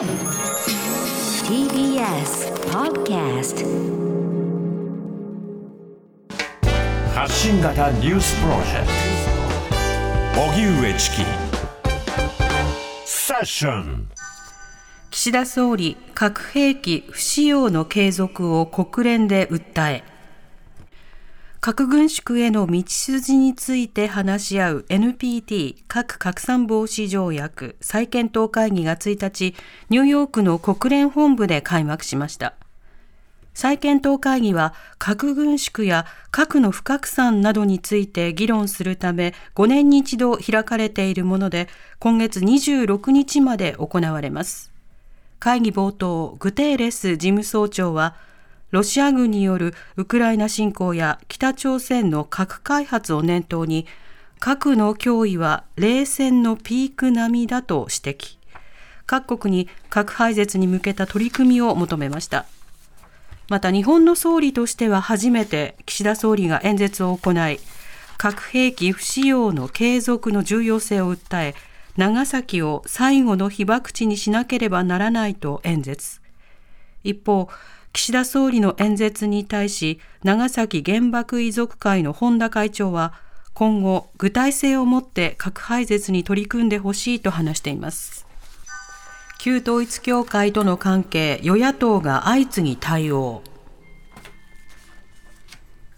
TBS Podcast 発信型ニュースプロジェクト。荻上チキ。セッション。岸田総理、核兵器不使用の継続を国連で訴え、核軍縮への道筋について話し合う NPT 核拡散防止条約再検討会議が1日、ニューヨークの国連本部で開幕しました。再検討会議は核軍縮や核の不拡散などについて議論するため5年に一度開かれているもので今月26日まで行われます。会議冒頭、グテーレス事務総長はロシア軍によるウクライナ侵攻や北朝鮮の核開発を念頭に核の脅威は冷戦のピーク並みだと指摘。各国に核廃絶に向けた取り組みを求めました。また日本の総理としては初めて岸田総理が演説を行い核兵器不使用の継続の重要性を訴え長崎を最後の被爆地にしなければならないと演説。一方岸田総理の演説に対し、長崎原爆遺族会の本田会長は、今後、具体性を持って核廃絶に取り組んでほしいと話しています。旧統一教会との関係、与野党が相次ぎ対応。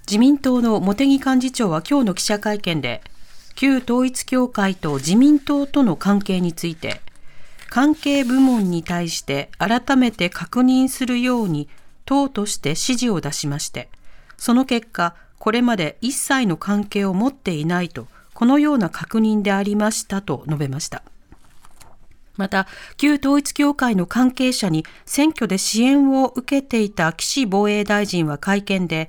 自民党の茂木幹事長は今日の記者会見で、旧統一教会と自民党との関係について、関係部門に対して改めて確認するように党として指示を出しまして、その結果、これまで一切の関係を持っていないと、このような確認でありましたと述べました。また、旧統一協会の関係者に選挙で支援を受けていた岸防衛大臣は会見で、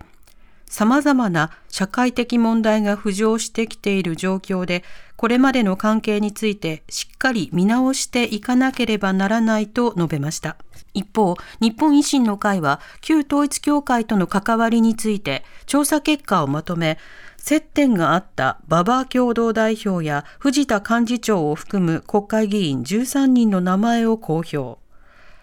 様々な社会的問題が浮上してきている状況で、これまでの関係についてしっかり見直していかなければならないと述べました。一方、日本維新の会は旧統一教会との関わりについて調査結果をまとめ、接点があった馬場共同代表や藤田幹事長を含む国会議員13人の名前を公表。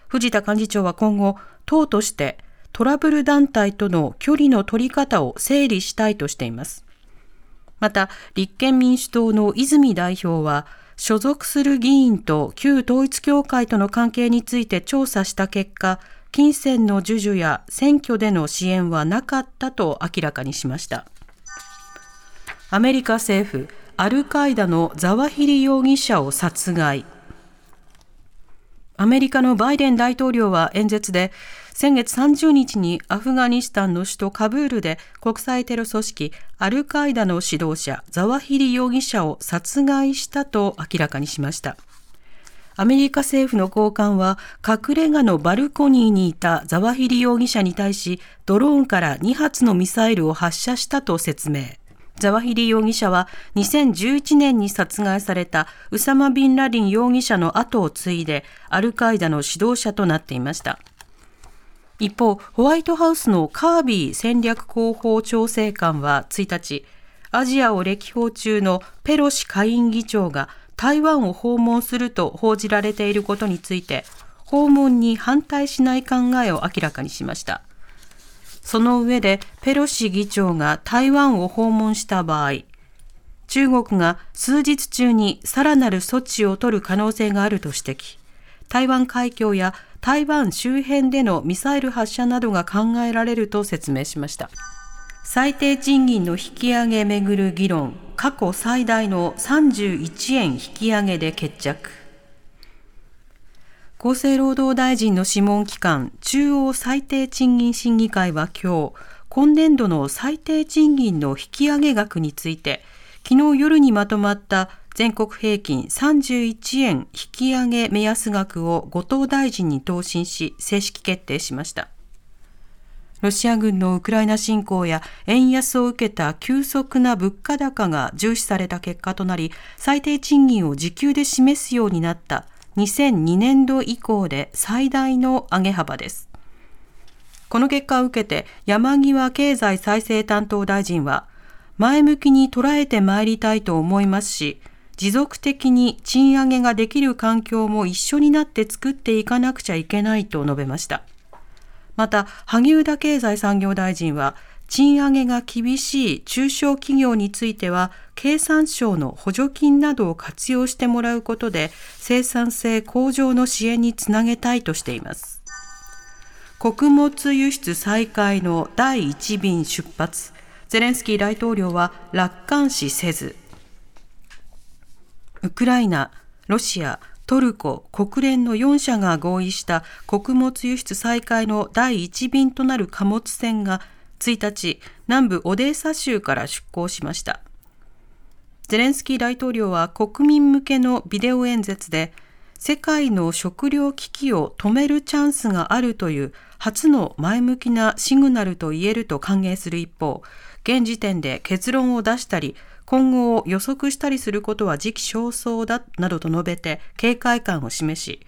藤田幹事長は今後、党としてトラブル団体との距離の取り方を整理したいとしています。また、立憲民主党の泉代表は、所属する議員と旧統一教会との関係について調査した結果、金銭の授受や選挙での支援はなかったと明らかにしました。アメリカ政府、アルカイダのザワヒリ容疑者を殺害。アメリカのバイデン大統領は演説で、先月30日にアフガニスタンの首都カブールで国際テロ組織アルカイダの指導者ザワヒリ容疑者を殺害したと明らかにしました。アメリカ政府の高官は隠れ家のバルコニーにいたザワヒリ容疑者に対しドローンから2発のミサイルを発射したと説明。ザワヒリ容疑者は2011年に殺害されたウサマ・ビンラディン容疑者の後を継いでアルカイダの指導者となっていました。一方、ホワイトハウスのカービー戦略広報調整官は1日、アジアを歴訪中のペロシ下院議長が台湾を訪問すると報じられていることについて、訪問に反対しない考えを明らかにしました。その上で、ペロシ議長が台湾を訪問した場合、中国が数日中にさらなる措置を取る可能性があると指摘。台湾海峡や台湾周辺でのミサイル発射などが考えられると説明しました。最低賃金の引き上げめぐる議論、過去最大の31円引き上げで決着。厚生労働大臣の諮問機関、中央最低賃金審議会は今日、今年度の最低賃金の引き上げ額について、昨日夜にまとまった全国平均31円引き上げ目安額を後藤大臣に答申し正式決定しました。ロシア軍のウクライナ侵攻や円安を受けた急速な物価高が重視された結果となり、最低賃金を時給で示すようになった2002年度以降で最大の上げ幅です。この結果を受けて山際経済再生担当大臣は、前向きに捉えてまいりたいと思いますし、持続的に賃上げができる環境も一緒になって作っていかなくちゃいけないと述べました。また、萩生田経済産業大臣は、賃上げが厳しい中小企業については、経産省の補助金などを活用してもらうことで、生産性向上の支援につなげたいとしています。穀物輸出再開の第1便出発。ゼレンスキー大統領は楽観視せず、ウクライナ、ロシア、トルコ、国連の4社が合意した穀物輸出再開の第1便となる貨物船が1日、南部オデーサ州から出港しました。ゼレンスキー大統領は国民向けのビデオ演説で、世界の食糧危機を止めるチャンスがあるという初の前向きなシグナルと言えると歓迎する一方、現時点で結論を出したり、今後を予測したりすることは時期尚早だなどと述べて警戒感を示し、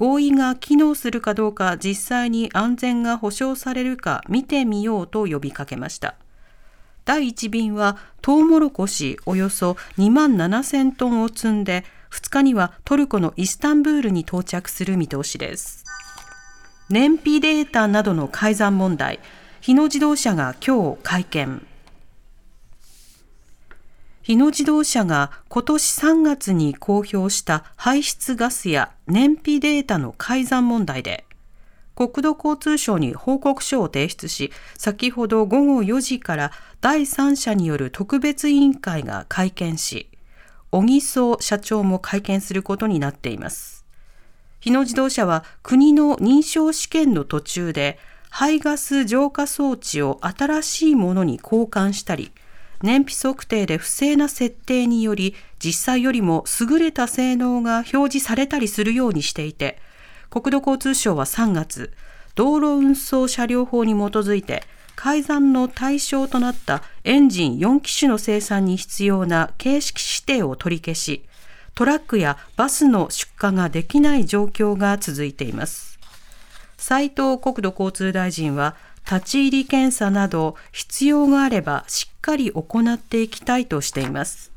合意が機能するかどうか実際に安全が保障されるか見てみようと呼びかけました。第1便はトウモロコシおよそ2万7000トンを積んで2日にはトルコのイスタンブールに到着する見通しです。燃費データなどの改ざん問題、日野自動車が今日会見。日野自動車が今年3月に公表した排出ガスや燃費データの改ざん問題で、国土交通省に報告書を提出し、先ほど午後4時から第三者による特別委員会が会見し、小木曽社長も会見することになっています。日野自動車は国の認証試験の途中で排ガス浄化装置を新しいものに交換したり、燃費測定で不正な設定により実際よりも優れた性能が表示されたりするようにしていて国土交通省は3月道路運送車両法に基づいて改ざんの対象となったエンジン4機種の生産に必要な形式指定を取り消しトラックやバスの出荷ができない状況が続いています。斉藤国土交通大臣は立ち入り検査など必要があればしっかり行っていきたいとしています。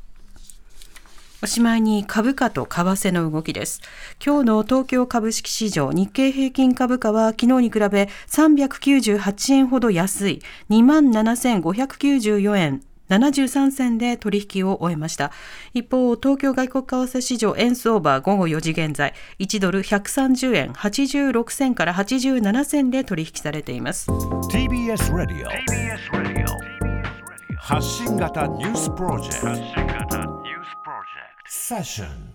おしまいに株価と為替の動きです。今日の東京株式市場日経平均株価は昨日に比べ398円ほど安い27,594円73銭で取引を終えました。一方、東京外国為替市場円相場午後4時現在、1ドル130円86銭から87銭で取引されています。TBS ラディオ発信型ニュースプロジェクトセッション